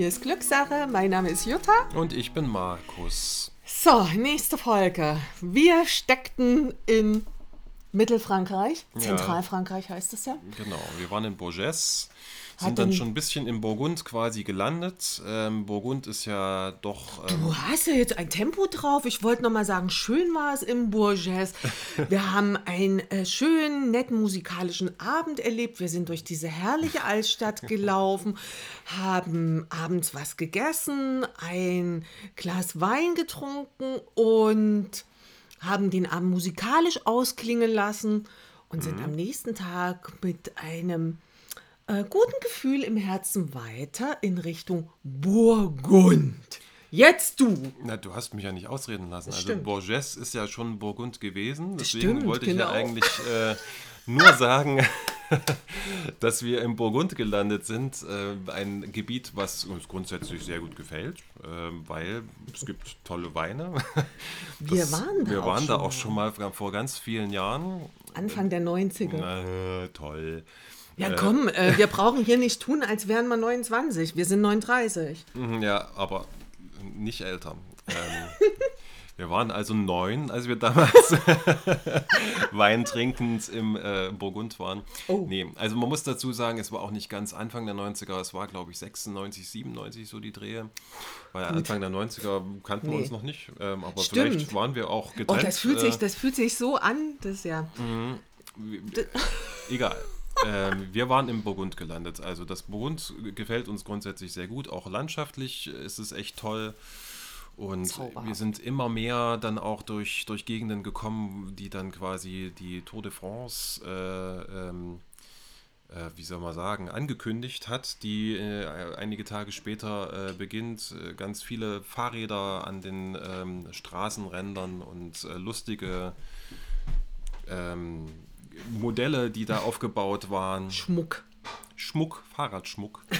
hier ist Glückssache. Mein Name ist Jutta. Und ich bin Markus. So, nächste Folge. Wir steckten in Mittelfrankreich. Zentralfrankreich heißt es ja. Genau, wir waren in Bourges sind dann schon ein bisschen in Burgund quasi gelandet. Ähm, Burgund ist ja doch. Ähm du hast ja jetzt ein Tempo drauf. Ich wollte noch mal sagen, schön war es im Bourges. Wir haben einen äh, schönen, netten musikalischen Abend erlebt. Wir sind durch diese herrliche Altstadt gelaufen, haben abends was gegessen, ein Glas Wein getrunken und haben den Abend musikalisch ausklingen lassen und sind mhm. am nächsten Tag mit einem äh, guten Gefühl im Herzen weiter in Richtung Burgund. Jetzt du. Na, du hast mich ja nicht ausreden lassen. also Bourges ist ja schon Burgund gewesen. Deswegen Stimmt, wollte ich genau. ja eigentlich äh, nur sagen, dass wir im Burgund gelandet sind. Äh, ein Gebiet, was uns grundsätzlich sehr gut gefällt, äh, weil es gibt tolle Weine. Das, wir waren da, wir auch, waren schon da auch schon mal vor ganz vielen Jahren. Anfang der 90er. Na, toll. Ja, komm, äh, wir brauchen hier nicht tun, als wären wir 29. Wir sind 39. Mhm, ja, aber nicht älter. Ähm, wir waren also neun, als wir damals Wein trinkend im äh, Burgund waren. Oh. Nee, also man muss dazu sagen, es war auch nicht ganz Anfang der 90er, es war glaube ich 96, 97 so die Drehe. Weil Anfang der 90er kannten nee. wir uns noch nicht, ähm, aber Stimmt. vielleicht waren wir auch getrennt. Oh, das fühlt, sich, äh, das fühlt sich so an, das ja. Mhm. Egal ähm, wir waren im Burgund gelandet. Also das Burgund gefällt uns grundsätzlich sehr gut. Auch landschaftlich ist es echt toll. Und Zauber. wir sind immer mehr dann auch durch, durch Gegenden gekommen, die dann quasi die Tour de France, äh, ähm, äh, wie soll man sagen, angekündigt hat, die äh, einige Tage später äh, beginnt. Äh, ganz viele Fahrräder an den ähm, Straßenrändern und äh, lustige ähm, Modelle, die da aufgebaut waren. Schmuck. Schmuck, Fahrradschmuck.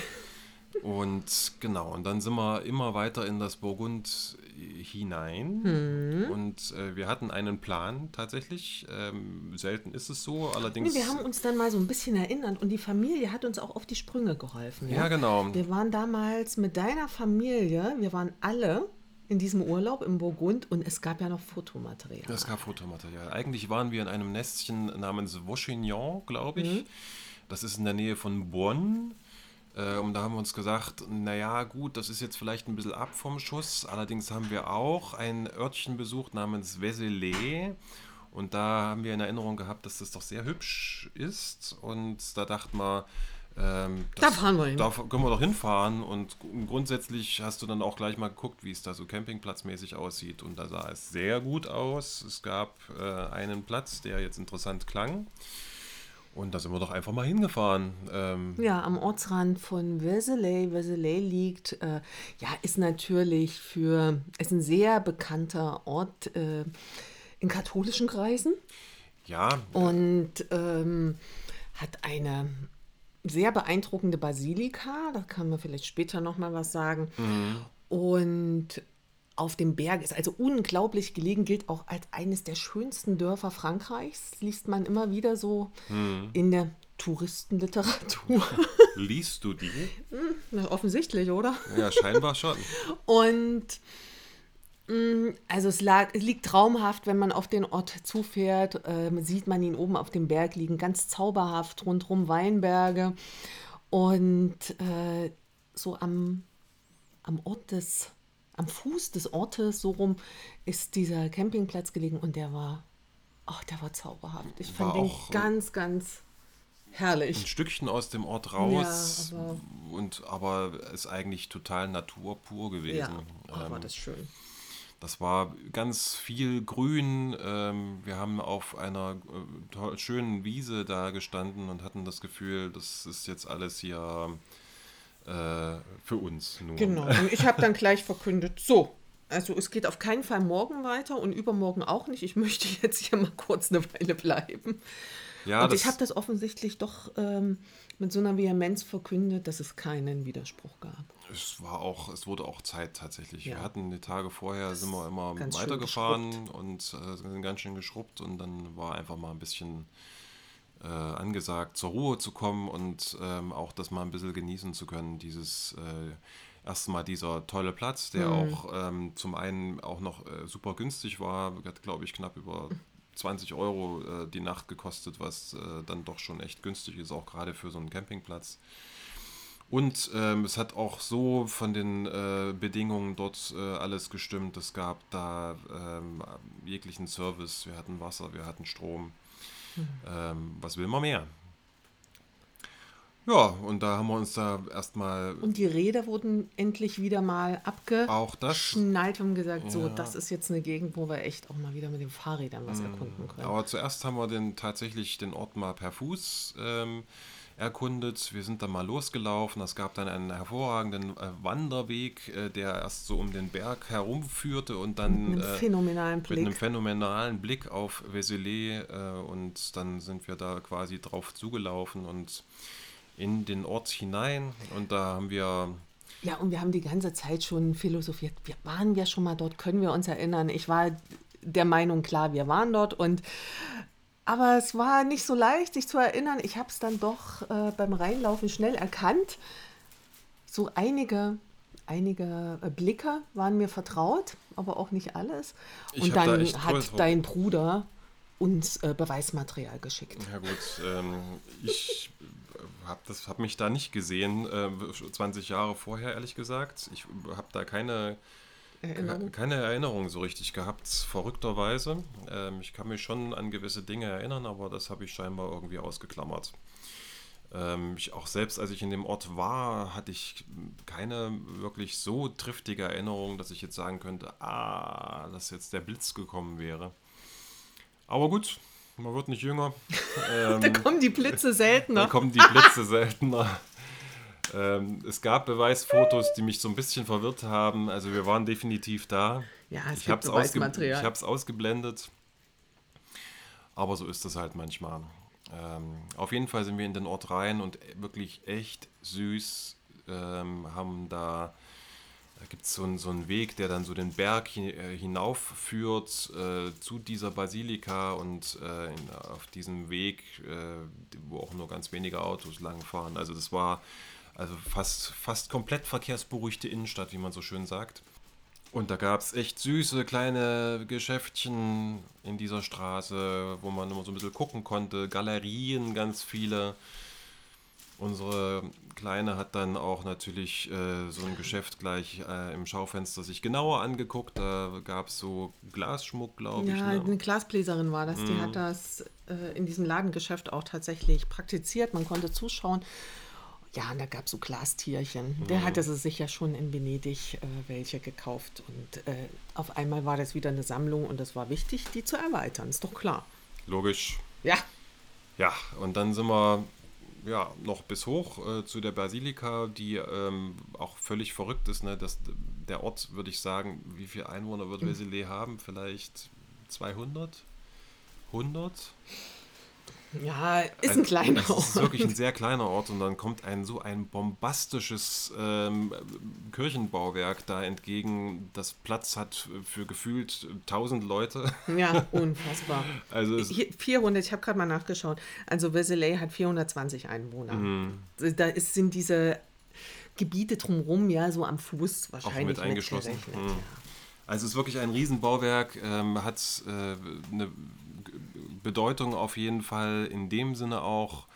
Und genau, und dann sind wir immer weiter in das Burgund hinein. Hm. Und äh, wir hatten einen Plan tatsächlich. Ähm, selten ist es so, allerdings. Nee, wir haben uns dann mal so ein bisschen erinnert und die Familie hat uns auch auf die Sprünge geholfen. Ja, ja genau. Wir waren damals mit deiner Familie, wir waren alle in diesem Urlaub im Burgund und es gab ja noch Fotomaterial. Es gab Fotomaterial. Eigentlich waren wir in einem Nestchen namens Vauchignon, glaube ich. Mhm. Das ist in der Nähe von Bonn. Äh, und da haben wir uns gesagt, naja gut, das ist jetzt vielleicht ein bisschen ab vom Schuss. Allerdings haben wir auch ein Örtchen besucht namens Vézelay. Und da haben wir in Erinnerung gehabt, dass das doch sehr hübsch ist. Und da dachten wir, ähm, das, da fahren wir hin. Da können wir doch hinfahren und grundsätzlich hast du dann auch gleich mal geguckt, wie es da so campingplatzmäßig aussieht und da sah es sehr gut aus. Es gab äh, einen Platz, der jetzt interessant klang. Und da sind wir doch einfach mal hingefahren. Ähm ja, am Ortsrand von Vézelay. Vézelay liegt, äh, ja, ist natürlich für, ist ein sehr bekannter Ort äh, in katholischen Kreisen. Ja. Und ähm, hat eine sehr beeindruckende Basilika, da kann man vielleicht später noch mal was sagen. Mhm. Und auf dem Berg ist also unglaublich gelegen, gilt auch als eines der schönsten Dörfer Frankreichs, liest man immer wieder so mhm. in der Touristenliteratur. Liest du die? Hm, offensichtlich, oder? Ja, scheinbar schon. Und also es, lag, es, liegt traumhaft, wenn man auf den Ort zufährt, äh, sieht man ihn oben auf dem Berg liegen, ganz zauberhaft, rundherum Weinberge. Und äh, so am, am Ort des, am Fuß des Ortes, so rum, ist dieser Campingplatz gelegen und der war, ach, der war zauberhaft. Ich war fand den ganz, ganz herrlich. Ein Stückchen aus dem Ort raus, ja, aber und aber ist eigentlich total naturpur gewesen. Ja, ach, war ähm, das schön. Das war ganz viel Grün. Ähm, wir haben auf einer äh, schönen Wiese da gestanden und hatten das Gefühl, das ist jetzt alles hier äh, für uns. Nur. Genau. Und ich habe dann gleich verkündet, so, also es geht auf keinen Fall morgen weiter und übermorgen auch nicht. Ich möchte jetzt hier mal kurz eine Weile bleiben. Ja, und ich habe das offensichtlich doch ähm, mit so einer Vehemenz verkündet, dass es keinen Widerspruch gab. Es war auch, es wurde auch Zeit tatsächlich. Ja. Wir hatten die Tage vorher, das sind wir immer weitergefahren und äh, sind ganz schön geschrubbt und dann war einfach mal ein bisschen äh, angesagt, zur Ruhe zu kommen und ähm, auch das mal ein bisschen genießen zu können, dieses äh, erstmal dieser tolle Platz, der mhm. auch ähm, zum einen auch noch äh, super günstig war, hat glaube ich knapp über 20 Euro äh, die Nacht gekostet, was äh, dann doch schon echt günstig ist, auch gerade für so einen Campingplatz. Und ähm, es hat auch so von den äh, Bedingungen dort äh, alles gestimmt. Es gab da ähm, jeglichen Service. Wir hatten Wasser, wir hatten Strom. Mhm. Ähm, was will man mehr? Ja, und da haben wir uns da erstmal. Und die Räder wurden endlich wieder mal abgeschnallt und gesagt, ja. so, das ist jetzt eine Gegend, wo wir echt auch mal wieder mit den Fahrrädern was mhm. erkunden können. Aber zuerst haben wir den, tatsächlich den Ort mal per Fuß ähm, erkundet. Wir sind dann mal losgelaufen. Es gab dann einen hervorragenden äh, Wanderweg, äh, der erst so um den Berg herumführte und dann mit einem, äh, phänomenalen, Blick. Mit einem phänomenalen Blick auf Vézelay. Äh, und dann sind wir da quasi drauf zugelaufen und in den Ort hinein. Und da haben wir ja, und wir haben die ganze Zeit schon philosophiert. Wir waren ja schon mal dort, können wir uns erinnern. Ich war der Meinung, klar, wir waren dort und aber es war nicht so leicht, sich zu erinnern. Ich habe es dann doch äh, beim Reinlaufen schnell erkannt. So einige, einige äh, Blicke waren mir vertraut, aber auch nicht alles. Und ich dann da hat dein Bruder uns äh, Beweismaterial geschickt. Ja gut, ähm, ich habe hab mich da nicht gesehen, 20 äh, Jahre vorher ehrlich gesagt. Ich habe da keine Erinnerung? Keine Erinnerung so richtig gehabt, verrückterweise. Ähm, ich kann mich schon an gewisse Dinge erinnern, aber das habe ich scheinbar irgendwie ausgeklammert. Ähm, ich, auch selbst als ich in dem Ort war, hatte ich keine wirklich so triftige Erinnerung, dass ich jetzt sagen könnte, ah, dass jetzt der Blitz gekommen wäre. Aber gut, man wird nicht jünger. Ähm, da kommen die Blitze seltener. Da kommen die Blitze seltener. Ähm, es gab Beweisfotos, die mich so ein bisschen verwirrt haben. Also wir waren definitiv da. Ja, es ich habe es ausge ausgeblendet. Aber so ist es halt manchmal. Ähm, auf jeden Fall sind wir in den Ort rein und wirklich echt süß. Ähm, haben da, da gibt es so, so einen Weg, der dann so den Berg äh, hinaufführt äh, zu dieser Basilika und äh, in, auf diesem Weg, äh, wo auch nur ganz wenige Autos langfahren. Also das war also fast, fast komplett verkehrsberuhigte Innenstadt, wie man so schön sagt. Und da gab es echt süße kleine Geschäftchen in dieser Straße, wo man immer so ein bisschen gucken konnte. Galerien, ganz viele. Unsere Kleine hat dann auch natürlich äh, so ein Geschäft gleich äh, im Schaufenster sich genauer angeguckt. Da gab es so Glasschmuck, glaube ja, ich. Ja, ne? eine Glasbläserin war das. Mm. Die mhm. hat das äh, in diesem Ladengeschäft auch tatsächlich praktiziert. Man konnte zuschauen. Ja, und da gab es so Glastierchen. Mhm. Der hatte sie sich ja schon in Venedig äh, welche gekauft. Und äh, auf einmal war das wieder eine Sammlung und es war wichtig, die zu erweitern. Ist doch klar. Logisch. Ja. Ja, und dann sind wir ja noch bis hoch äh, zu der Basilika, die ähm, auch völlig verrückt ist. Ne? Das, der Ort, würde ich sagen, wie viele Einwohner wird mhm. haben? Vielleicht 200? 100? Ja, ist ein kleiner Ort. Es ist wirklich ein sehr kleiner Ort und dann kommt ein so ein bombastisches ähm, Kirchenbauwerk da entgegen, das Platz hat für gefühlt 1000 Leute. Ja, unfassbar. also 400, ich habe gerade mal nachgeschaut. Also Vézelay hat 420 Einwohner. Mhm. Da ist, sind diese Gebiete drumherum ja so am Fuß wahrscheinlich Auch mit eingeschlossen. Mit mhm. Also es ist wirklich ein Riesenbauwerk, ähm, hat äh, eine Bedeutung auf jeden Fall in dem Sinne auch,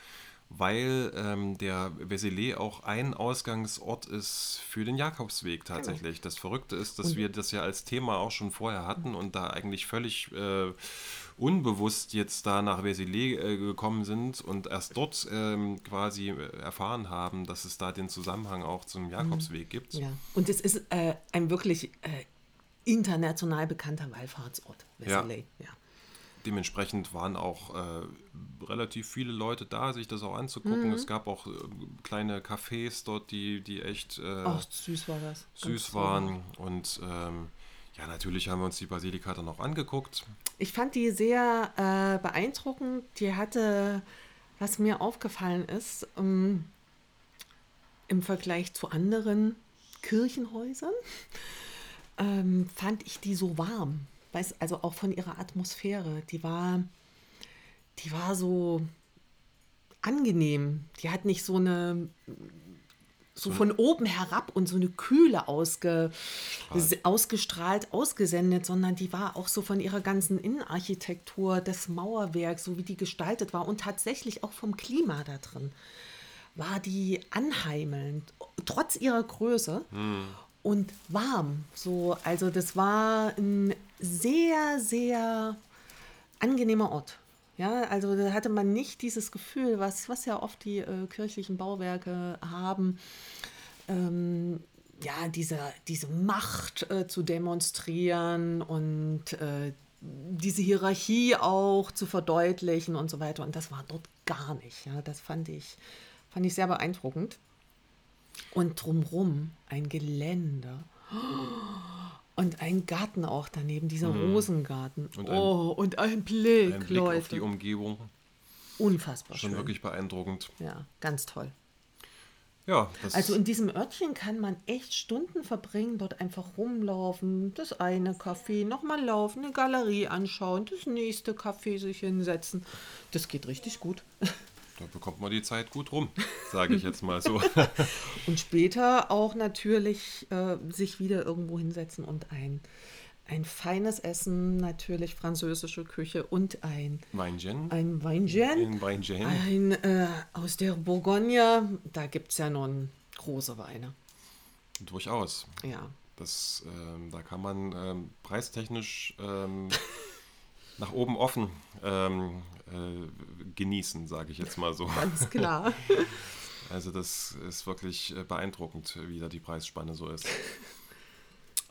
weil ähm, der Vézelay auch ein Ausgangsort ist für den Jakobsweg genau. tatsächlich. Das Verrückte ist, dass wir das ja als Thema auch schon vorher hatten und da eigentlich völlig äh, unbewusst jetzt da nach Vézelay äh, gekommen sind und erst dort ähm, quasi äh, erfahren haben, dass es da den Zusammenhang auch zum Jakobsweg gibt. Ja, und es ist äh, ein wirklich äh, international bekannter Wallfahrtsort, Vézelay. Ja. ja dementsprechend waren auch äh, relativ viele Leute da, sich das auch anzugucken. Mhm. Es gab auch äh, kleine Cafés dort, die, die echt äh, Ach, süß war das. Süß waren. Und ähm, ja, natürlich haben wir uns die Basilika dann auch angeguckt. Ich fand die sehr äh, beeindruckend. Die hatte, was mir aufgefallen ist, ähm, im Vergleich zu anderen Kirchenhäusern, ähm, fand ich die so warm weiß, also auch von ihrer Atmosphäre, die war, die war so angenehm. Die hat nicht so eine so von oben herab und so eine Kühle ausge, ausgestrahlt, ausgesendet, sondern die war auch so von ihrer ganzen Innenarchitektur, des Mauerwerks, so wie die gestaltet war und tatsächlich auch vom Klima da drin, war die anheimelnd, trotz ihrer Größe. Hm. Und warm. So, also das war ein sehr, sehr angenehmer Ort. Ja, also da hatte man nicht dieses Gefühl, was, was ja oft die äh, kirchlichen Bauwerke haben, ähm, ja, diese, diese Macht äh, zu demonstrieren und äh, diese Hierarchie auch zu verdeutlichen und so weiter. Und das war dort gar nicht. Ja, das fand ich, fand ich sehr beeindruckend. Und drumrum ein Geländer. Und ein Garten auch daneben, dieser mhm. Rosengarten. Und ein, oh, und ein Blick, ein Blick Leute. auf die Umgebung. Unfassbar Schon schön. wirklich beeindruckend. Ja, ganz toll. Ja, also in diesem Örtchen kann man echt Stunden verbringen, dort einfach rumlaufen, das eine Café, nochmal laufen, eine Galerie anschauen, das nächste Café sich hinsetzen. Das geht richtig gut. Da bekommt man die Zeit gut rum, sage ich jetzt mal so. und später auch natürlich äh, sich wieder irgendwo hinsetzen und ein, ein feines Essen, natürlich französische Küche und ein Weingin. Ein Weingin. Ein Weingin. Ein äh, aus der Bourgogne. Da gibt es ja nun große Weine. Durchaus. Ja. Das, ähm, da kann man ähm, preistechnisch ähm, nach oben offen ähm, äh, genießen, sage ich jetzt mal so. Ganz klar. Also das ist wirklich äh, beeindruckend, wie da die Preisspanne so ist.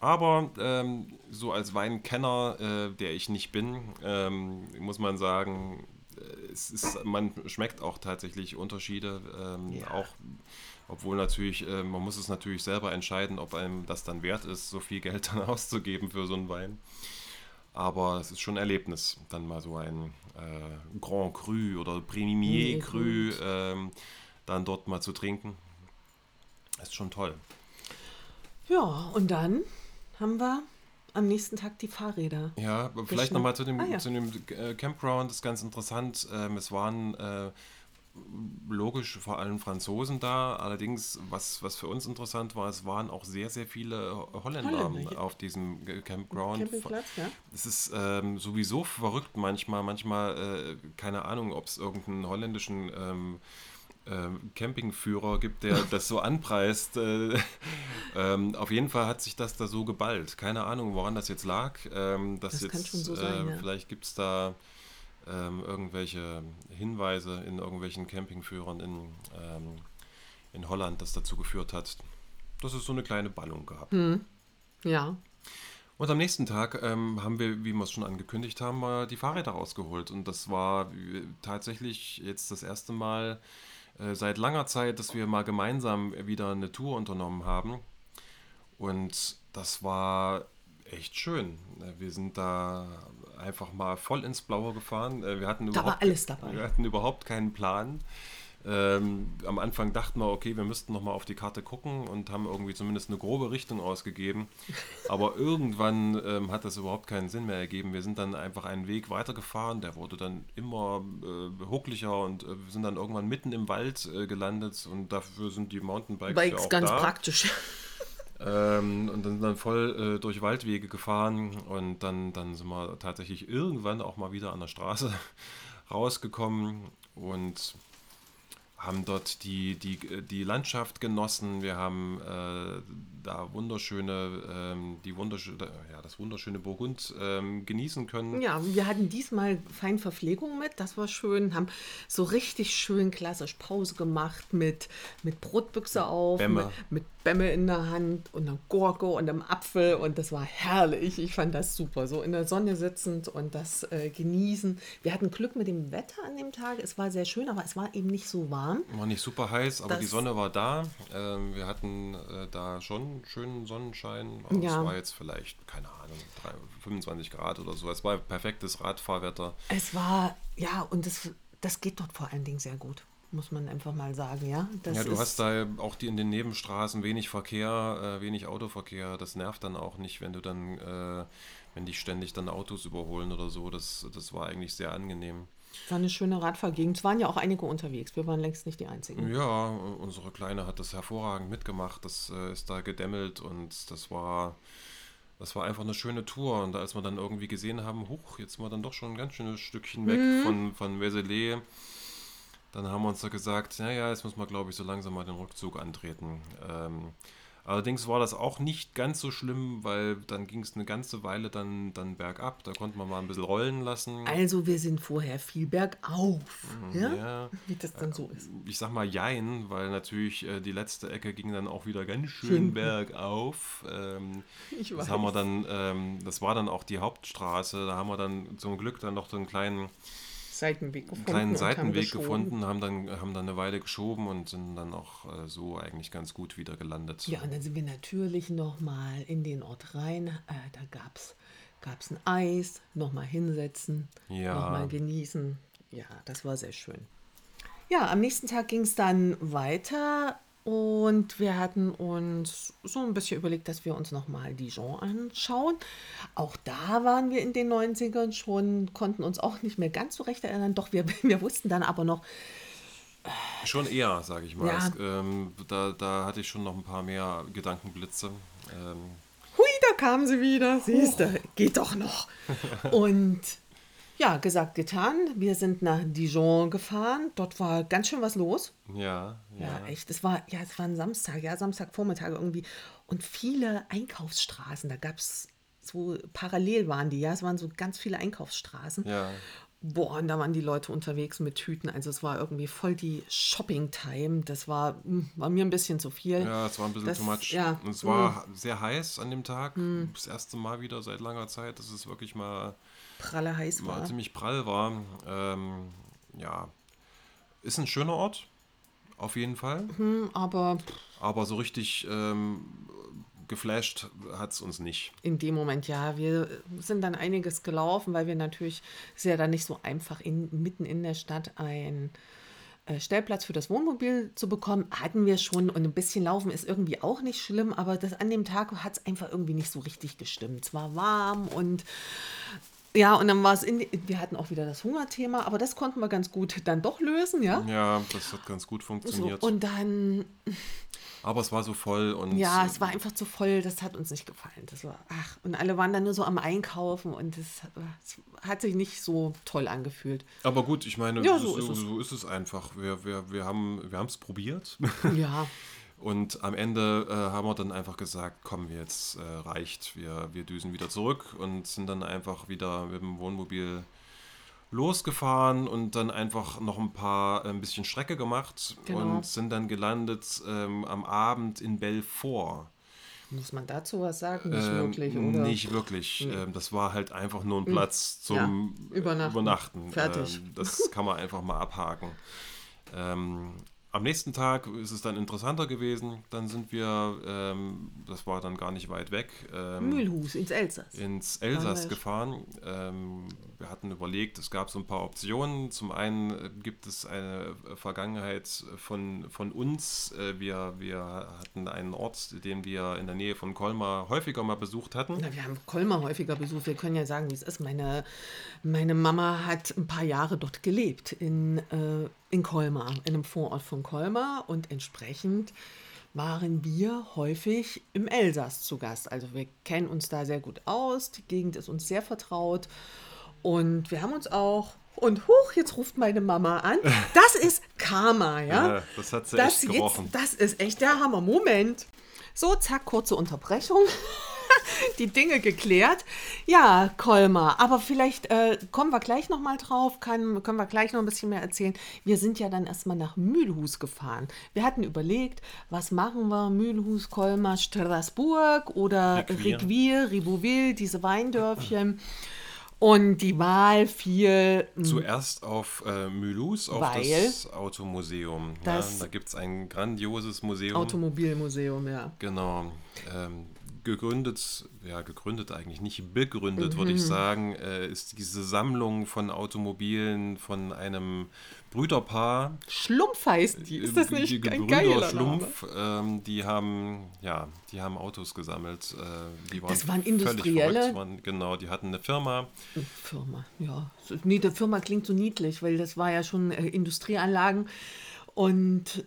Aber ähm, so als Weinkenner, äh, der ich nicht bin, ähm, muss man sagen, äh, es ist, man schmeckt auch tatsächlich Unterschiede. Ähm, ja. Auch, obwohl natürlich, äh, man muss es natürlich selber entscheiden, ob einem das dann wert ist, so viel Geld dann auszugeben für so einen Wein. Aber es ist schon ein Erlebnis, dann mal so ein äh, Grand Cru oder Premier Cru ähm, dann dort mal zu trinken. Ist schon toll. Ja, und dann haben wir am nächsten Tag die Fahrräder. Ja, vielleicht nochmal zu dem, ah, ja. zu dem äh, Campground, das ist ganz interessant. Ähm, es waren äh, logisch vor allem Franzosen da. Allerdings, was, was für uns interessant war, es waren auch sehr, sehr viele Holländer Holländer. auf diesem Campground. Campingplatz, ja. Es ist ähm, sowieso verrückt manchmal. Manchmal, äh, keine Ahnung, ob es irgendeinen holländischen ähm, äh, Campingführer gibt, der das so anpreist. Äh, ähm, auf jeden Fall hat sich das da so geballt. Keine Ahnung, woran das jetzt lag. Ähm, das jetzt, kann schon so sein, äh, ja. Vielleicht gibt es da ähm, irgendwelche Hinweise in irgendwelchen Campingführern in, ähm, in Holland, das dazu geführt hat, dass es so eine kleine Ballung gab. Hm. Ja. Und am nächsten Tag ähm, haben wir, wie wir es schon angekündigt haben, mal die Fahrräder rausgeholt. Und das war tatsächlich jetzt das erste Mal äh, seit langer Zeit, dass wir mal gemeinsam wieder eine Tour unternommen haben. Und das war echt schön. Äh, wir sind da einfach mal voll ins Blaue gefahren. Äh, wir hatten da war alles dabei. Wir hatten überhaupt keinen Plan. Ähm, am Anfang dachten wir, okay, wir müssten nochmal auf die Karte gucken und haben irgendwie zumindest eine grobe Richtung ausgegeben. Aber irgendwann ähm, hat das überhaupt keinen Sinn mehr ergeben. Wir sind dann einfach einen Weg weitergefahren, der wurde dann immer äh, huckliger und äh, wir sind dann irgendwann mitten im Wald äh, gelandet und dafür sind die Mountainbikes Bikes ja auch ganz da. praktisch. Ähm, und dann, dann voll äh, durch Waldwege gefahren und dann, dann sind wir tatsächlich irgendwann auch mal wieder an der Straße rausgekommen und haben dort die, die, die Landschaft genossen. Wir haben äh, da wunderschöne, ähm, die wunderschöne, ja, das wunderschöne Burgund ähm, genießen können. Ja, wir hatten diesmal fein Verpflegung mit, das war schön, haben so richtig schön klassisch Pause gemacht mit, mit Brotbüchse auf, Bämme. Mit, mit Bämme in der Hand und einer Gurke und einem Apfel und das war herrlich. Ich fand das super, so in der Sonne sitzend und das äh, genießen. Wir hatten Glück mit dem Wetter an dem Tag, es war sehr schön, aber es war eben nicht so warm. War nicht super heiß, aber das die Sonne war da. Ähm, wir hatten äh, da schon schönen Sonnenschein. Aber ja. Es war jetzt vielleicht, keine Ahnung, 3, 25 Grad oder so. Es war perfektes Radfahrwetter. Es war, ja, und das, das geht dort vor allen Dingen sehr gut muss man einfach mal sagen, ja. Das ja, du hast da auch die in den Nebenstraßen wenig Verkehr, äh, wenig Autoverkehr. Das nervt dann auch nicht, wenn du dann, äh, wenn dich ständig dann Autos überholen oder so. Das, das war eigentlich sehr angenehm. War eine schöne Radfahrgegend. Es waren ja auch einige unterwegs. Wir waren längst nicht die Einzigen. Ja, unsere Kleine hat das hervorragend mitgemacht. Das äh, ist da gedämmelt und das war, das war einfach eine schöne Tour. Und als wir dann irgendwie gesehen haben, huch, jetzt sind wir dann doch schon ein ganz schönes Stückchen weg mhm. von, von Vézelay, dann haben wir uns da gesagt, naja, jetzt müssen wir, glaube ich, so langsam mal den Rückzug antreten. Ähm, Allerdings war das auch nicht ganz so schlimm, weil dann ging es eine ganze Weile dann, dann bergab. Da konnte man mal ein bisschen rollen lassen. Also wir sind vorher viel bergauf. Mhm, ja? ja? Wie das dann so ist. Ich sag mal jein, weil natürlich äh, die letzte Ecke ging dann auch wieder ganz schön, schön. bergauf. Ähm, ich weiß. Das haben wir dann, ähm, das war dann auch die Hauptstraße. Da haben wir dann zum Glück dann noch so einen kleinen Seitenweg gefunden. Einen kleinen Seitenweg haben gefunden, haben dann, haben dann eine Weile geschoben und sind dann auch äh, so eigentlich ganz gut wieder gelandet. Ja, und dann sind wir natürlich nochmal in den Ort rein. Äh, da gab es gab's ein Eis, nochmal hinsetzen, ja. nochmal genießen. Ja, das war sehr schön. Ja, am nächsten Tag ging es dann weiter und wir hatten uns so ein bisschen überlegt, dass wir uns nochmal Dijon anschauen. Auch da waren wir in den 90ern schon, konnten uns auch nicht mehr ganz so recht erinnern. Doch wir, wir wussten dann aber noch. Äh, schon eher, sage ich mal. Ja. Es, ähm, da, da hatte ich schon noch ein paar mehr Gedankenblitze. Ähm. Hui, da kamen sie wieder. Siehst du, geht doch noch. Und ja, gesagt, getan. Wir sind nach Dijon gefahren. Dort war ganz schön was los. Ja, ja. Ja, echt. Es war, ja, es war ein Samstag, ja, Samstagvormittag irgendwie. Und viele Einkaufsstraßen. Da gab es so parallel waren die, ja. Es waren so ganz viele Einkaufsstraßen. Ja. Boah, und da waren die Leute unterwegs mit Tüten. Also es war irgendwie voll die Shopping-Time. Das war, hm, war mir ein bisschen zu viel. Ja, es war ein bisschen das, too much. Ja. Und es war mm. sehr heiß an dem Tag. Mm. Das erste Mal wieder seit langer Zeit. Das ist wirklich mal pralle heiß war. war ziemlich prall war. Ähm, ja, ist ein schöner Ort, auf jeden Fall. Mhm, aber. Aber so richtig ähm, geflasht hat es uns nicht. In dem Moment ja. Wir sind dann einiges gelaufen, weil wir natürlich sehr dann nicht so einfach in, mitten in der Stadt ein äh, Stellplatz für das Wohnmobil zu bekommen, hatten wir schon und ein bisschen laufen ist irgendwie auch nicht schlimm, aber das an dem Tag hat es einfach irgendwie nicht so richtig gestimmt. Es war warm und ja, und dann war es in, wir hatten auch wieder das Hungerthema, aber das konnten wir ganz gut dann doch lösen, ja? Ja, das hat ganz gut funktioniert. So, und dann. Aber es war so voll und. Ja, es war einfach zu voll, das hat uns nicht gefallen. Das war, ach, und alle waren dann nur so am Einkaufen und es, hat sich nicht so toll angefühlt. Aber gut, ich meine, ja, so, so, ist, es. so ist es einfach. Wir, wir, wir haben es probiert. Ja. Und am Ende äh, haben wir dann einfach gesagt, komm, jetzt äh, reicht, wir, wir düsen wieder zurück und sind dann einfach wieder mit dem Wohnmobil losgefahren und dann einfach noch ein paar, ein bisschen Strecke gemacht genau. und sind dann gelandet ähm, am Abend in Belfort. Muss man dazu was sagen? Nicht ähm, wirklich, oder? Nicht wirklich. Hm. Ähm, das war halt einfach nur ein hm. Platz zum ja, Übernachten. Übernachten. Fertig. Ähm, das kann man einfach mal abhaken. Ähm, am nächsten Tag ist es dann interessanter gewesen. Dann sind wir, ähm, das war dann gar nicht weit weg, ähm, Mühlhus ins Elsass. Ins Elsass gefahren. Ähm, wir hatten überlegt, es gab so ein paar Optionen. Zum einen äh, gibt es eine Vergangenheit von, von uns. Äh, wir, wir hatten einen Ort, den wir in der Nähe von Colmar häufiger mal besucht hatten. Na, wir haben Colmar häufiger besucht. Wir können ja sagen, wie es ist. Meine, meine Mama hat ein paar Jahre dort gelebt in äh, in Colmar, in einem Vorort von Colmar und entsprechend waren wir häufig im Elsass zu Gast. Also wir kennen uns da sehr gut aus, die Gegend ist uns sehr vertraut und wir haben uns auch und huch, jetzt ruft meine Mama an. Das ist Karma, ja? ja das hat sie das echt gerochen. Jetzt, das ist echt der Hammer. Moment. So, zack, kurze Unterbrechung. die Dinge geklärt. Ja, Kolmar, aber vielleicht äh, kommen wir gleich noch mal drauf, kann, können wir gleich noch ein bisschen mehr erzählen. Wir sind ja dann erstmal nach Mühlhus gefahren. Wir hatten überlegt, was machen wir? Mühlhus, Kolmar, Straßburg oder Requir, Ribouville, diese Weindörfchen. Und die Wahl fiel. Hm, Zuerst auf äh, Mulhouse, auf das Automuseum. Das ja, da gibt es ein grandioses Museum. Automobilmuseum, ja. Genau. Ähm, gegründet, ja, gegründet eigentlich nicht, begründet, mhm. würde ich mhm. sagen, äh, ist diese Sammlung von Automobilen von einem Brüderpaar. Schlumpf heißt die, ist das nicht die ein geiler Schlumpf, ähm, die haben, ja, die haben Autos gesammelt. Äh, die waren das waren Industrielle? Waren, genau, die hatten eine Firma. Firma, ja. Nee, die Firma klingt so niedlich, weil das war ja schon äh, Industrieanlagen und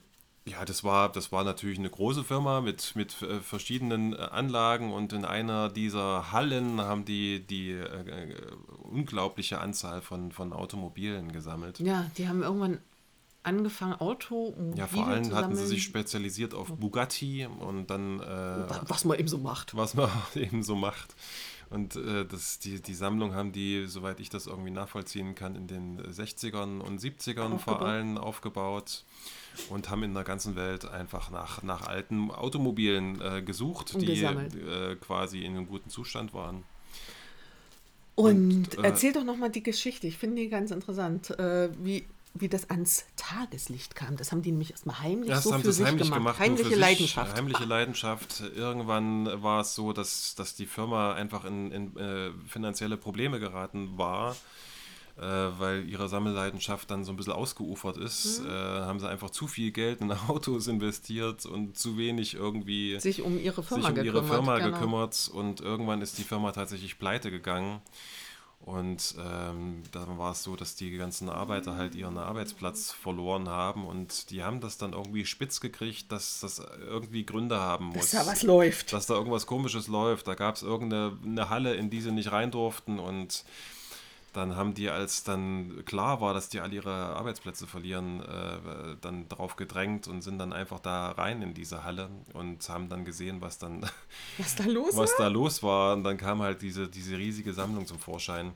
ja, das war, das war natürlich eine große Firma mit, mit äh, verschiedenen äh, Anlagen und in einer dieser Hallen haben die die äh, äh, unglaubliche Anzahl von, von Automobilen gesammelt. Ja, die haben irgendwann angefangen, Auto. Ja, vor allem hatten sie sich spezialisiert auf Bugatti und dann. Äh, was man eben so macht. Was man eben so macht. Und äh, das, die, die Sammlung haben die, soweit ich das irgendwie nachvollziehen kann, in den 60ern und 70ern aufgebaut. vor allem aufgebaut und haben in der ganzen Welt einfach nach, nach alten Automobilen äh, gesucht, und die äh, quasi in einem guten Zustand waren. Und, und äh, erzähl doch nochmal die Geschichte, ich finde die ganz interessant, äh, wie, wie das ans Tageslicht kam. Das haben die nämlich erstmal heimlich das so haben für sich heimlich gemacht. gemacht heimliche sich, Leidenschaft. Heimliche Leidenschaft. Irgendwann war es so, dass, dass die Firma einfach in, in äh, finanzielle Probleme geraten war äh, weil ihre Sammelleidenschaft dann so ein bisschen ausgeufert ist, mhm. äh, haben sie einfach zu viel Geld in Autos investiert und zu wenig irgendwie sich um ihre Firma, sich um ihre Firma genau. gekümmert und irgendwann ist die Firma tatsächlich pleite gegangen. Und ähm, dann war es so, dass die ganzen Arbeiter halt ihren Arbeitsplatz verloren haben und die haben das dann irgendwie spitz gekriegt, dass das irgendwie Gründe haben muss. Dass da was läuft. Dass da irgendwas Komisches läuft. Da gab es irgendeine Halle, in die sie nicht rein durften und dann haben die, als dann klar war, dass die alle ihre Arbeitsplätze verlieren, äh, dann darauf gedrängt und sind dann einfach da rein in diese Halle und haben dann gesehen, was dann was da los, was war? Da los war. Und dann kam halt diese, diese riesige Sammlung zum Vorschein.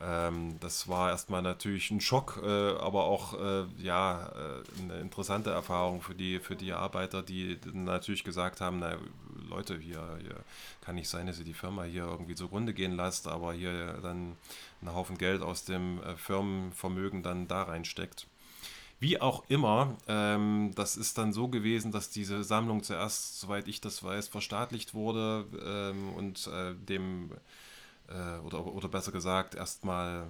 Ähm, das war erstmal natürlich ein Schock, äh, aber auch äh, ja, äh, eine interessante Erfahrung für die, für die Arbeiter, die natürlich gesagt haben, na Leute, hier, hier kann nicht sein, dass ihr die Firma hier irgendwie zugrunde gehen lasst, aber hier dann einen Haufen Geld aus dem äh, Firmenvermögen dann da reinsteckt. Wie auch immer, ähm, das ist dann so gewesen, dass diese Sammlung zuerst, soweit ich das weiß, verstaatlicht wurde ähm, und äh, dem äh, oder, oder besser gesagt, erstmal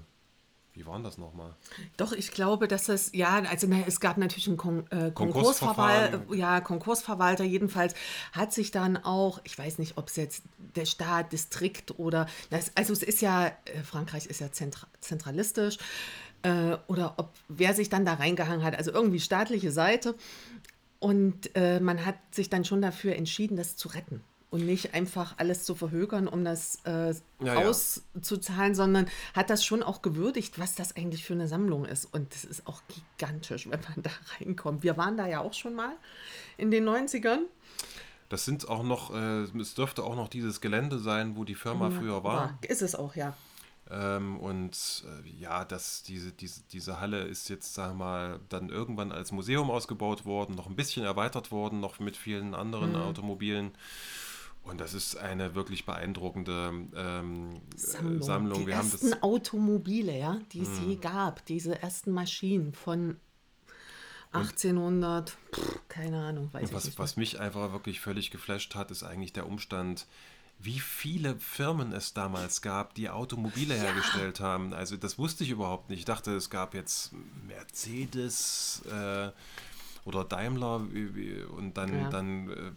wie war das nochmal? Doch, ich glaube, dass es, ja, also na, es gab natürlich einen Kon äh, Konkursverwalter, ja, Konkursverwalter. Jedenfalls hat sich dann auch, ich weiß nicht, ob es jetzt der Staat, Distrikt oder, also es ist ja, äh, Frankreich ist ja zentra zentralistisch, äh, oder ob wer sich dann da reingehangen hat, also irgendwie staatliche Seite. Und äh, man hat sich dann schon dafür entschieden, das zu retten und nicht einfach alles zu verhökern, um das äh, ja, auszuzahlen, ja. sondern hat das schon auch gewürdigt, was das eigentlich für eine Sammlung ist. Und das ist auch gigantisch, wenn man da reinkommt. Wir waren da ja auch schon mal in den 90ern. Das sind auch noch, äh, es dürfte auch noch dieses Gelände sein, wo die Firma ja, früher war. Ist es auch, ja. Ähm, und äh, ja, das, diese, diese, diese Halle ist jetzt, sagen wir mal, dann irgendwann als Museum ausgebaut worden, noch ein bisschen erweitert worden, noch mit vielen anderen mhm. Automobilen. Und das ist eine wirklich beeindruckende ähm, Sammlung. Sammlung. Die ersten Automobile, ja, die es je hm. gab, diese ersten Maschinen von 1800, pff, keine Ahnung, weiß was, ich nicht. Was mich einfach wirklich völlig geflasht hat, ist eigentlich der Umstand, wie viele Firmen es damals gab, die Automobile ja. hergestellt haben. Also das wusste ich überhaupt nicht. Ich dachte, es gab jetzt Mercedes äh, oder Daimler und dann, ja. dann äh,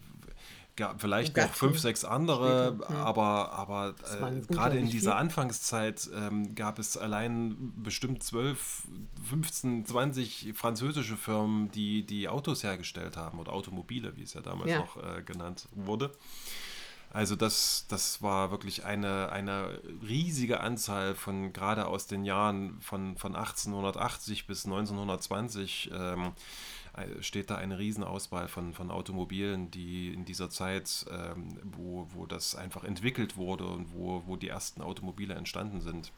ja, vielleicht noch fünf, sechs andere, Später, ja. aber, aber äh, gerade in dieser. Anfangszeit ähm, gab es allein bestimmt 12, 15, 20 französische Firmen, die die Autos hergestellt haben oder Automobile, wie es ja damals ja. noch äh, genannt wurde. Also das, das war wirklich eine, eine riesige Anzahl von gerade aus den Jahren von, von 1880 bis 1920. Ähm, äh, steht da eine Riesenauswahl von, von Automobilen, die in dieser Zeit, ähm, wo, wo das einfach entwickelt wurde und wo, wo die ersten Automobile entstanden sind,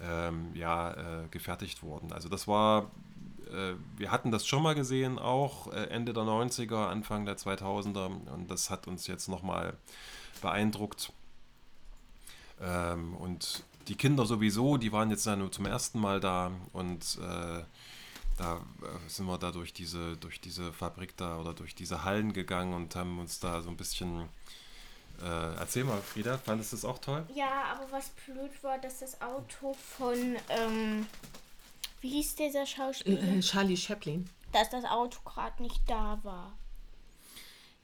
ähm, ja, äh, gefertigt wurden. Also das war, äh, wir hatten das schon mal gesehen, auch äh, Ende der 90er, Anfang der 2000er und das hat uns jetzt nochmal beeindruckt. Ähm, und die Kinder sowieso, die waren jetzt dann nur zum ersten Mal da und äh, da äh, sind wir da durch diese, durch diese Fabrik da oder durch diese Hallen gegangen und haben uns da so ein bisschen Äh, erzähl mal, Frieda, fandest du es auch toll? Ja, aber was blöd war, dass das Auto von, ähm, wie hieß dieser Schauspieler? Äh, Charlie Chaplin. Dass das Auto gerade nicht da war.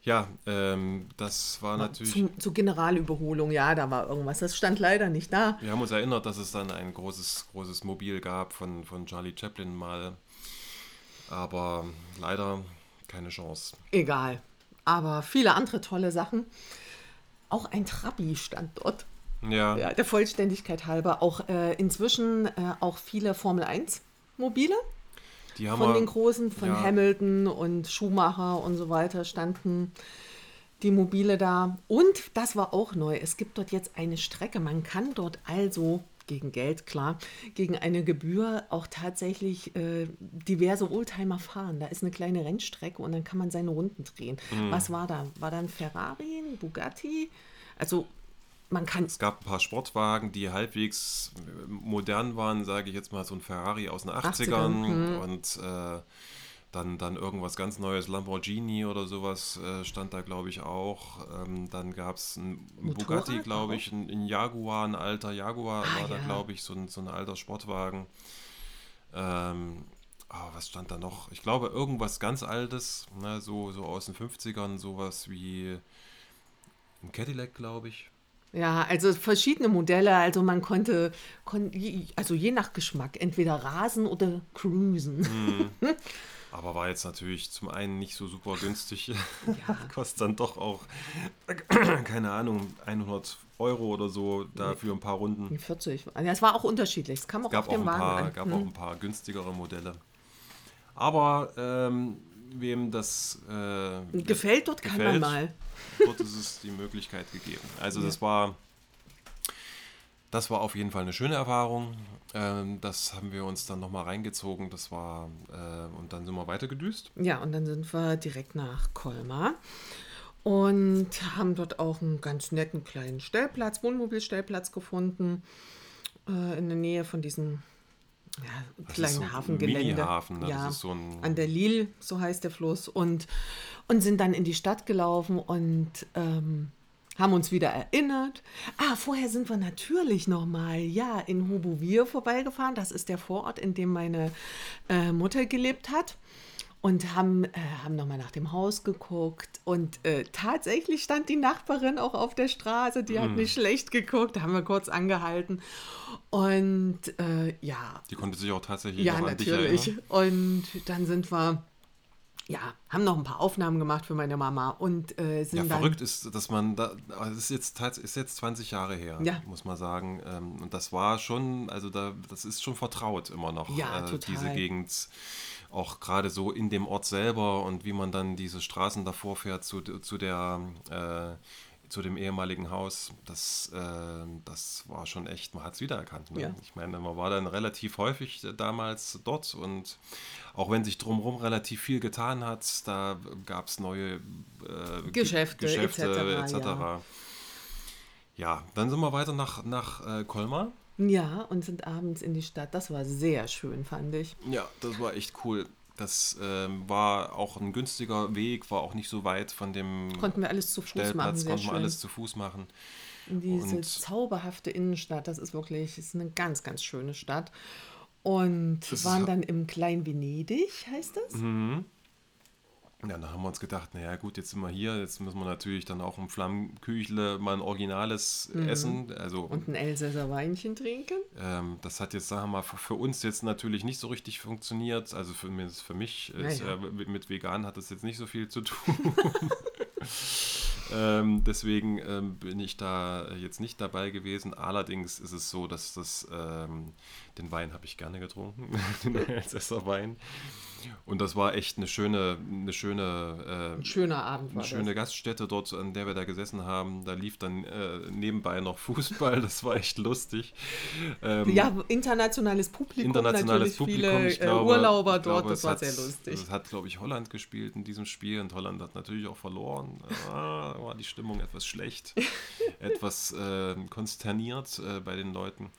Ja, ähm, das war natürlich. Zu, zur Generalüberholung, ja, da war irgendwas. Das stand leider nicht da. Wir haben uns erinnert, dass es dann ein großes, großes Mobil gab von, von Charlie Chaplin mal. Aber leider keine Chance. Egal. Aber viele andere tolle Sachen. Auch ein Trabi stand dort. Ja. ja der Vollständigkeit halber. Auch äh, inzwischen äh, auch viele Formel 1 Mobile. Die haben von wir, den großen, von ja. Hamilton und Schumacher und so weiter standen die Mobile da. Und das war auch neu. Es gibt dort jetzt eine Strecke. Man kann dort also gegen Geld, klar, gegen eine Gebühr auch tatsächlich äh, diverse Oldtimer fahren. Da ist eine kleine Rennstrecke und dann kann man seine Runden drehen. Mhm. Was war da? War da ein Ferrari, ein Bugatti? Also man kann. Es gab ein paar Sportwagen, die halbwegs modern waren, sage ich jetzt mal, so ein Ferrari aus den 80ern, 80ern mhm. und äh, dann, dann irgendwas ganz Neues, Lamborghini oder sowas äh, stand da, glaube ich, auch. Ähm, dann gab es ein Bugatti, glaube ich, ein, ein, Jaguar, ein alter Jaguar ah, war ja. da, glaube ich, so ein, so ein alter Sportwagen. Ähm, oh, was stand da noch? Ich glaube, irgendwas ganz Altes, ne, so, so aus den 50ern, sowas wie ein Cadillac, glaube ich. Ja, also verschiedene Modelle. Also man konnte, kon, also je nach Geschmack, entweder rasen oder cruisen. Mhm. Aber war jetzt natürlich zum einen nicht so super günstig. Ja. Kostet dann doch auch, keine Ahnung, 100 Euro oder so da für ein paar Runden. 40. Ja, es war auch unterschiedlich. Es kam es auch auf den Wagen paar, an. gab hm. auch ein paar günstigere Modelle. Aber ähm, wem das äh, gefällt, dort gefällt, kann man mal. Dort ist es die Möglichkeit gegeben. Also ja. das war das war auf jeden Fall eine schöne Erfahrung. Ähm, das haben wir uns dann nochmal reingezogen. Das war, äh, und dann sind wir weitergedüst. Ja, und dann sind wir direkt nach Colmar und haben dort auch einen ganz netten kleinen Stellplatz, Wohnmobilstellplatz gefunden, äh, in der Nähe von diesem ja, kleinen so Hafengelände. Hafen, ja, so an der Lille, so heißt der Fluss. Und, und sind dann in die Stadt gelaufen und ähm, haben uns wieder erinnert. Ah, vorher sind wir natürlich nochmal, ja, in Hubuvir vorbeigefahren. Das ist der Vorort, in dem meine äh, Mutter gelebt hat. Und haben, äh, haben nochmal nach dem Haus geguckt. Und äh, tatsächlich stand die Nachbarin auch auf der Straße. Die hat mm. nicht schlecht geguckt. Da haben wir kurz angehalten. Und äh, ja. Die konnte sich auch tatsächlich ja, natürlich. Und dann sind wir ja, haben noch ein paar Aufnahmen gemacht für meine Mama und äh, sind ja, dann verrückt ist, dass man da, das ist jetzt ist jetzt 20 Jahre her, ja. muss man sagen. Ähm, und das war schon, also da, das ist schon vertraut immer noch, ja, äh, diese Gegend. Auch gerade so in dem Ort selber und wie man dann diese Straßen davor fährt zu, zu der äh, zu dem ehemaligen Haus, das, äh, das war schon echt, man hat es wiedererkannt. Ne? Ja. Ich meine, man war dann relativ häufig damals dort und auch wenn sich drumherum relativ viel getan hat, da gab es neue äh, Geschäfte, Geschäfte etc. etc. Ja. ja. dann sind wir weiter nach, nach äh, Colmar. Ja, und sind abends in die Stadt. Das war sehr schön, fand ich. Ja, das war echt cool. Das ähm, war auch ein günstiger Weg, war auch nicht so weit von dem Konnten wir alles zu Fuß Stellplatz, machen. Sehr konnten wir schön. alles zu Fuß machen. In diese und zauberhafte Innenstadt, das ist wirklich ist eine ganz, ganz schöne Stadt. Und waren dann im Klein Venedig, heißt das? Mhm. Ja, da haben wir uns gedacht, naja gut, jetzt sind wir hier, jetzt müssen wir natürlich dann auch im Flammküchle mal ein originales mhm. essen. Also, und ein Elsässer Weinchen trinken. Ähm, das hat jetzt, sagen wir mal, für, uns jetzt natürlich nicht so richtig funktioniert. Also für, für mich, ist, ja. äh, mit vegan hat das jetzt nicht so viel zu tun. ähm, deswegen ähm, bin ich da jetzt nicht dabei gewesen. Allerdings ist es so, dass das, ähm, den Wein habe ich gerne getrunken, den Elsässer Wein. Und das war echt eine schöne, eine schöne, äh, ein schöner Abend. Eine schöne das. Gaststätte dort, an der wir da gesessen haben. Da lief dann äh, nebenbei noch Fußball. Das war echt lustig. Ähm, ja, internationales Publikum. Internationales Publikum. Viele ich glaube, Urlauber dort. Glaube, das war hat, sehr lustig. Das hat, glaube ich, Holland gespielt in diesem Spiel und Holland hat natürlich auch verloren. Ah, war die Stimmung etwas schlecht, etwas äh, konsterniert äh, bei den Leuten.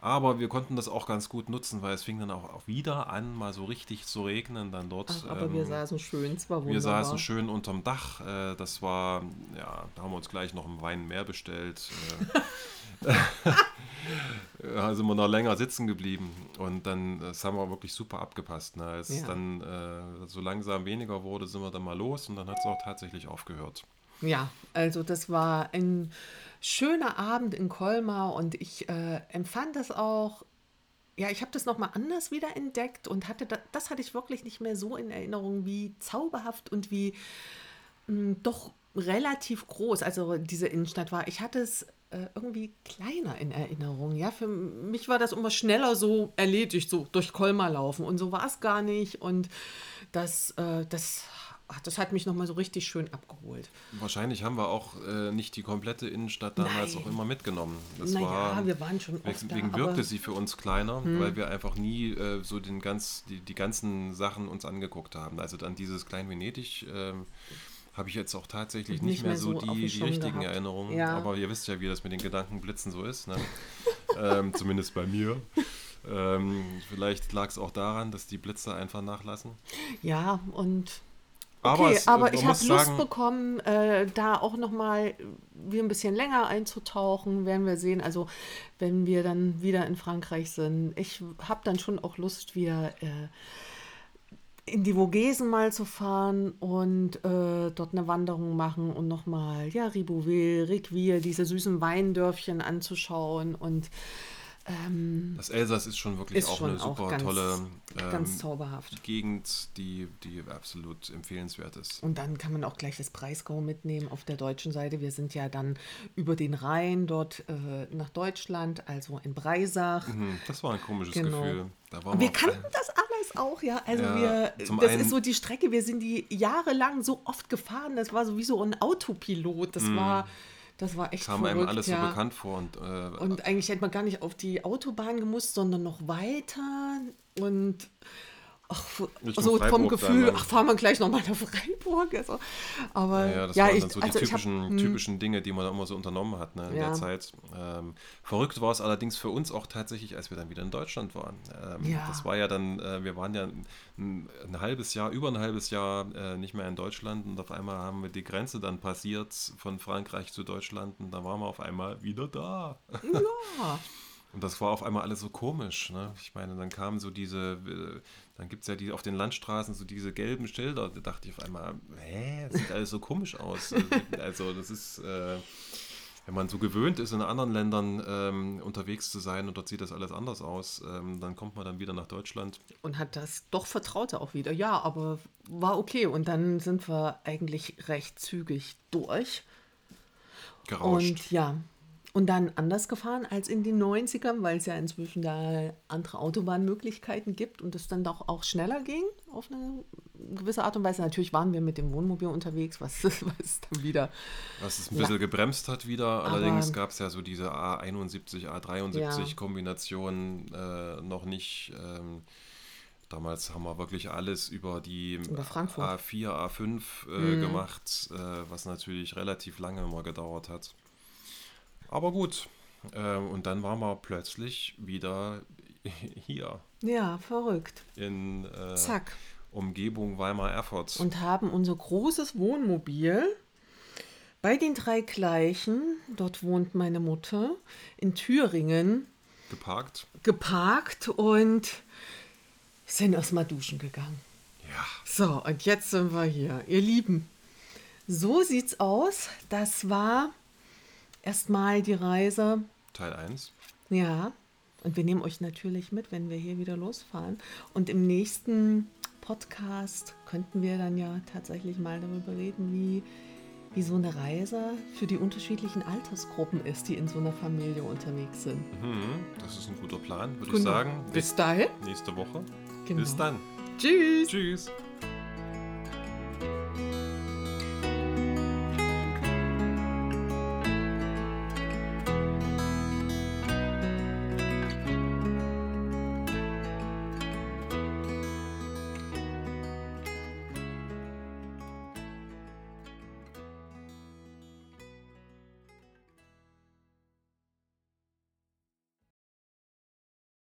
Aber wir konnten das auch ganz gut nutzen, weil es fing dann auch, wieder an, mal so richtig zu regnen dann dort. Ach, aber ähm, wir saßen schön, zwar wunderbar. Wir saßen schön unterm Dach. Äh, das war, ja, da haben wir uns gleich noch einen Wein mehr bestellt. Äh, da sind wir noch länger sitzen geblieben und dann das haben wir wirklich super abgepasst. Ne? Als ja. dann äh, so langsam weniger wurde, sind wir dann mal los und dann hat es auch tatsächlich aufgehört. Ja, also das war ein schöner Abend in Colmar und ich äh, empfand das auch, ja, ich habe das nochmal anders wieder entdeckt und hatte das, das hatte ich wirklich nicht mehr so in Erinnerung, wie zauberhaft und wie mh, hm, doch relativ groß, also diese Innenstadt war. Ich hatte es äh, irgendwie kleiner in Erinnerung. Ja, für mich war das immer schneller so erledigt, so durch Colmar laufen und so war es gar nicht und das, äh, das ach, das hat mich nochmal so richtig schön abgeholt. Wahrscheinlich haben wir auch äh, nicht die komplette Innenstadt damals Nein. auch immer mitgenommen. Das naja, war, wir waren schon Deswegen da, wirkte sie für uns kleiner, hm. weil wir einfach nie äh, so den ganz, die, die ganzen Sachen uns angeguckt haben. Also dann dieses Klein Venedig äh, habe ich jetzt auch tatsächlich nicht, nicht mehr, mehr, so die, die richtigen gehabt. Erinnerungen. Ja. Aber ihr wisst ja, wie das mit den Gedankenblitzen so ist. Ne? ähm, zumindest bei mir. Ähm, vielleicht lag es auch daran, dass die Blitze einfach nachlassen. Ja, und Okay, es, aber ich habe Lust bekommen, äh, da auch nochmal wie ein bisschen länger einzutauchen, werden wir sehen. Also wenn wir dann wieder in Frankreich sind. Ich habe dann schon auch Lust, wieder äh, in die Vogesen mal zu fahren und äh, dort eine Wanderung machen und nochmal, ja, Ribouville, Riqueville, diese süßen Weindörfchen anzuschauen und ähm, das Elsass ist schon wirklich ist auch schon eine super auch ganz, tolle ähm, ganz zauberhaft. Gegend, die, die absolut empfehlenswert ist. Und dann kann man auch gleich das Breisgau mitnehmen auf der deutschen Seite. Wir sind ja dann über den Rhein dort äh, nach Deutschland, also in Breisach. Mhm, das war ein komisches genau. Gefühl. wir, wir kannten das alles auch, ja. Also ja, wir, das ist so die Strecke, wir sind die jahrelang so oft gefahren. Das war sowieso ein Autopilot. Das mhm. war das war echt Kam verrückt, einem alles ja. so bekannt vor. Und, äh, und eigentlich hätte man gar nicht auf die Autobahn gemusst, sondern noch weiter. Und ach, so vom Gefühl, ach, fahren wir gleich nochmal nach Freiburg. Also, aber ja, das ja, waren ich, dann so die also typischen, hab, hm. typischen Dinge, die man immer so unternommen hat ne, in ja. der Zeit. Ähm, verrückt war es allerdings für uns auch tatsächlich, als wir dann wieder in Deutschland waren. Ähm, ja. Das war ja dann, äh, wir waren ja ein, ein, halbes Jahr, über ein halbes Jahr äh, nicht mehr in Deutschland und auf einmal haben wir die Grenze dann passiert von Frankreich zu Deutschland und da waren wir auf einmal wieder da. Ja. Und das war auf einmal alles so komisch. Ne? Ich meine, dann kamen so diese, äh, dann gibt es ja die auf den Landstraßen so diese gelben Schilder. Da dachte ich auf einmal, hä, das sieht alles so komisch aus. also das ist, äh, wenn man so gewöhnt ist, in anderen Ländern ähm, unterwegs zu sein und dort sieht das alles anders aus, ähm, dann kommt man dann wieder nach Deutschland. Und hat das doch Vertraute auch wieder. Ja, aber war okay. Und dann sind wir eigentlich recht zügig durch. Gerauscht. Und ja, und dann anders gefahren als in den 90ern, weil es ja inzwischen da andere Autobahnmöglichkeiten gibt und es dann doch auch schneller ging auf eine gewisse Art und Weise. Natürlich waren wir mit dem Wohnmobil unterwegs, was, was dann wieder. Was es ein bisschen gebremst hat wieder. Allerdings gab es ja so diese A71, A73-Kombination ja. äh, noch nicht. Ähm, Damals haben wir wirklich alles über die über A4, A5 äh, mhm. gemacht, äh, was natürlich relativ lange immer gedauert hat. Aber gut. Ähm, und dann waren wir plötzlich wieder hier. Ja, verrückt. In äh, Zack. Umgebung Weimar-Erfurt. Und haben unser großes Wohnmobil bei den drei Gleichen, dort wohnt meine Mutter, in Thüringen. Geparkt. Geparkt und sind erstmal duschen gegangen. Ja. So, und jetzt sind wir hier. Ihr Lieben, so sieht's aus. Das war erstmal die Reise. Teil 1. Ja. Und wir nehmen euch natürlich mit, wenn wir hier wieder losfahren. Und im nächsten Podcast könnten wir dann ja tatsächlich mal darüber reden, wie, wie so eine Reise für die unterschiedlichen Altersgruppen ist, die in so einer Familie unterwegs sind. Mhm, das ist ein guter Plan, würde genau. ich sagen. Bis dahin. Nächste Woche. Genau. Bis dann. Tschüss. Tschüss.